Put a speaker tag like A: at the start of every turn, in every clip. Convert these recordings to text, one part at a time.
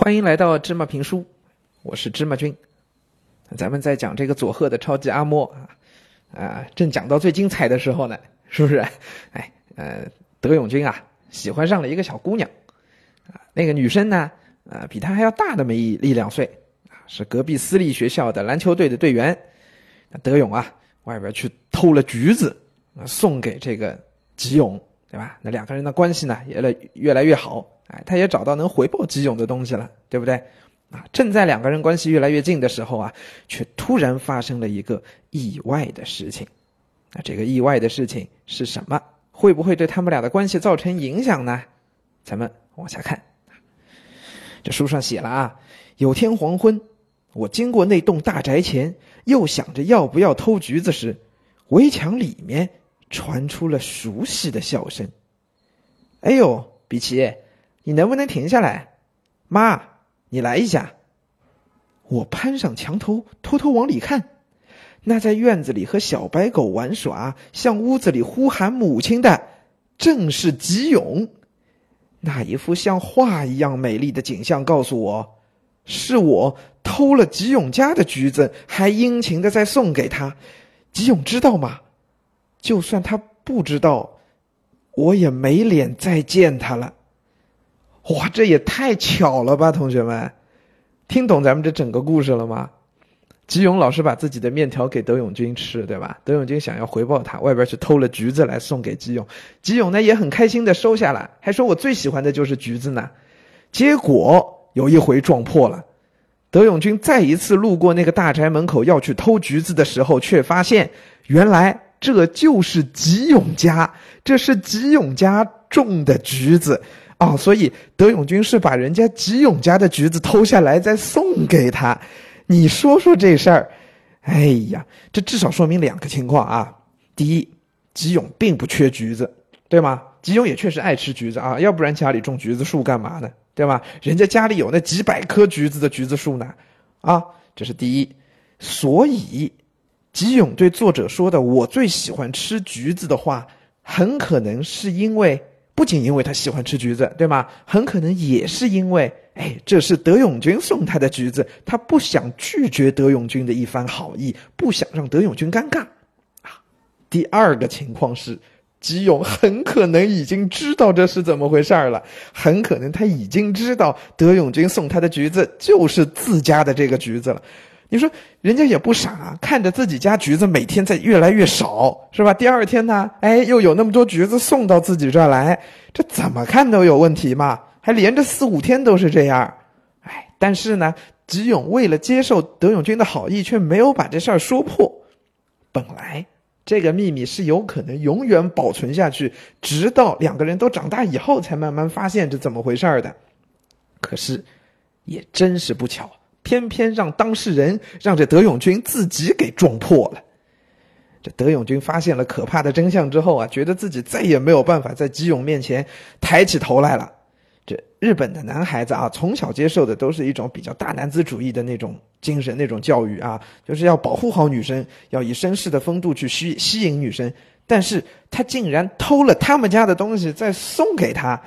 A: 欢迎来到芝麻评书，我是芝麻君。咱们在讲这个佐贺的超级阿嬷啊啊，正讲到最精彩的时候呢，是不是？哎，呃，德永君啊，喜欢上了一个小姑娘啊，那个女生呢，呃，比他还要大那么一一两岁啊，是隔壁私立学校的篮球队的队员。德永啊，外边去偷了橘子啊，送给这个吉永，对吧？那两个人的关系呢，也来越来越好。哎，他也找到能回报吉永的东西了，对不对？啊，正在两个人关系越来越近的时候啊，却突然发生了一个意外的事情。那这个意外的事情是什么？会不会对他们俩的关系造成影响呢？咱们往下看。这书上写了啊，有天黄昏，我经过那栋大宅前，又想着要不要偷橘子时，围墙里面传出了熟悉的笑声。哎呦，比奇！你能不能停下来，妈？你来一下。我攀上墙头，偷偷往里看，那在院子里和小白狗玩耍，向屋子里呼喊母亲的，正是吉永。那一幅像画一样美丽的景象告诉我，是我偷了吉永家的橘子，还殷勤的在送给他。吉永知道吗？就算他不知道，我也没脸再见他了。哇，这也太巧了吧，同学们，听懂咱们这整个故事了吗？吉永老师把自己的面条给德永君吃，对吧？德永君想要回报他，外边去偷了橘子来送给吉永，吉永呢也很开心的收下了，还说我最喜欢的就是橘子呢。结果有一回撞破了，德永君再一次路过那个大宅门口要去偷橘子的时候，却发现原来这就是吉永家，这是吉永家种的橘子。哦，所以德永君是把人家吉永家的橘子偷下来再送给他，你说说这事儿，哎呀，这至少说明两个情况啊。第一，吉永并不缺橘子，对吗？吉永也确实爱吃橘子啊，要不然家里种橘子树干嘛呢？对吧？人家家里有那几百棵橘子的橘子树呢，啊，这是第一。所以，吉永对作者说的“我最喜欢吃橘子”的话，很可能是因为。不仅因为他喜欢吃橘子，对吗？很可能也是因为，哎，这是德永君送他的橘子，他不想拒绝德永君的一番好意，不想让德永君尴尬，啊。第二个情况是，吉永很可能已经知道这是怎么回事了，很可能他已经知道德永君送他的橘子就是自家的这个橘子了。你说人家也不傻，看着自己家橘子每天在越来越少，是吧？第二天呢，哎，又有那么多橘子送到自己这儿来，这怎么看都有问题嘛？还连着四五天都是这样，哎，但是呢，吉勇为了接受德永君的好意，却没有把这事儿说破。本来这个秘密是有可能永远保存下去，直到两个人都长大以后才慢慢发现这怎么回事的。可是，也真是不巧。偏偏让当事人让这德永君自己给撞破了。这德永君发现了可怕的真相之后啊，觉得自己再也没有办法在吉永面前抬起头来了。这日本的男孩子啊，从小接受的都是一种比较大男子主义的那种精神、那种教育啊，就是要保护好女生，要以绅士的风度去吸吸引女生。但是他竟然偷了他们家的东西，再送给他。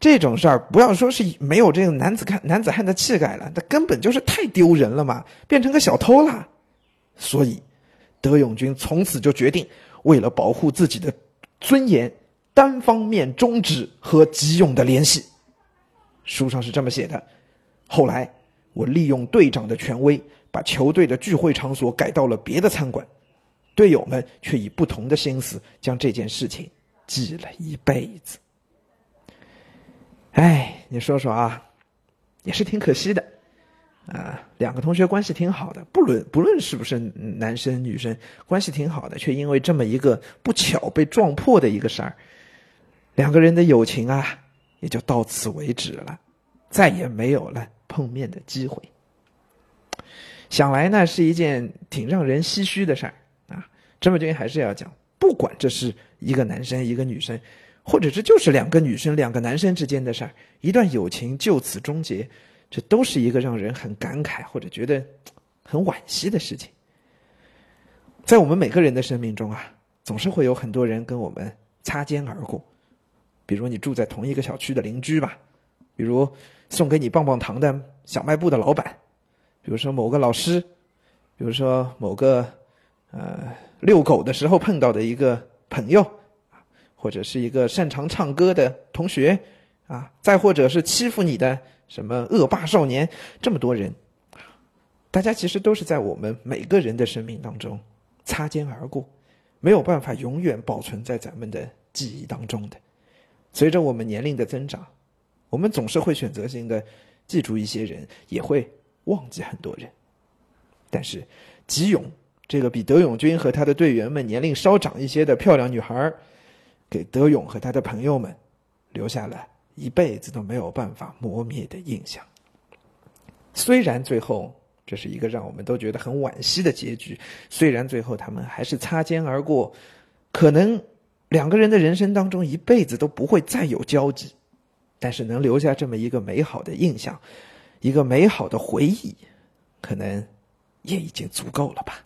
A: 这种事儿，不要说是没有这个男子汉男子汉的气概了，那根本就是太丢人了嘛，变成个小偷了。所以，德永君从此就决定，为了保护自己的尊严，单方面终止和吉永的联系。书上是这么写的。后来，我利用队长的权威，把球队的聚会场所改到了别的餐馆，队友们却以不同的心思将这件事情记了一辈子。哎，你说说啊，也是挺可惜的，啊，两个同学关系挺好的，不论不论是不是男生女生，关系挺好的，却因为这么一个不巧被撞破的一个事儿，两个人的友情啊，也就到此为止了，再也没有了碰面的机会。想来呢，是一件挺让人唏嘘的事儿啊。这么君还是要讲，不管这是一个男生一个女生。或者这就是两个女生、两个男生之间的事儿，一段友情就此终结，这都是一个让人很感慨或者觉得很惋惜的事情。在我们每个人的生命中啊，总是会有很多人跟我们擦肩而过，比如你住在同一个小区的邻居吧，比如送给你棒棒糖的小卖部的老板，比如说某个老师，比如说某个呃遛狗的时候碰到的一个朋友，或者是一个擅长唱歌的同学，啊，再或者是欺负你的什么恶霸少年，这么多人，大家其实都是在我们每个人的生命当中擦肩而过，没有办法永远保存在咱们的记忆当中的。随着我们年龄的增长，我们总是会选择性的记住一些人，也会忘记很多人。但是，吉永这个比德永军和他的队员们年龄稍长一些的漂亮女孩，给德勇和他的朋友们留下了一辈子都没有办法磨灭的印象。虽然最后这是一个让我们都觉得很惋惜的结局，虽然最后他们还是擦肩而过，可能。两个人的人生当中，一辈子都不会再有交集，但是能留下这么一个美好的印象，一个美好的回忆，可能也已经足够了吧。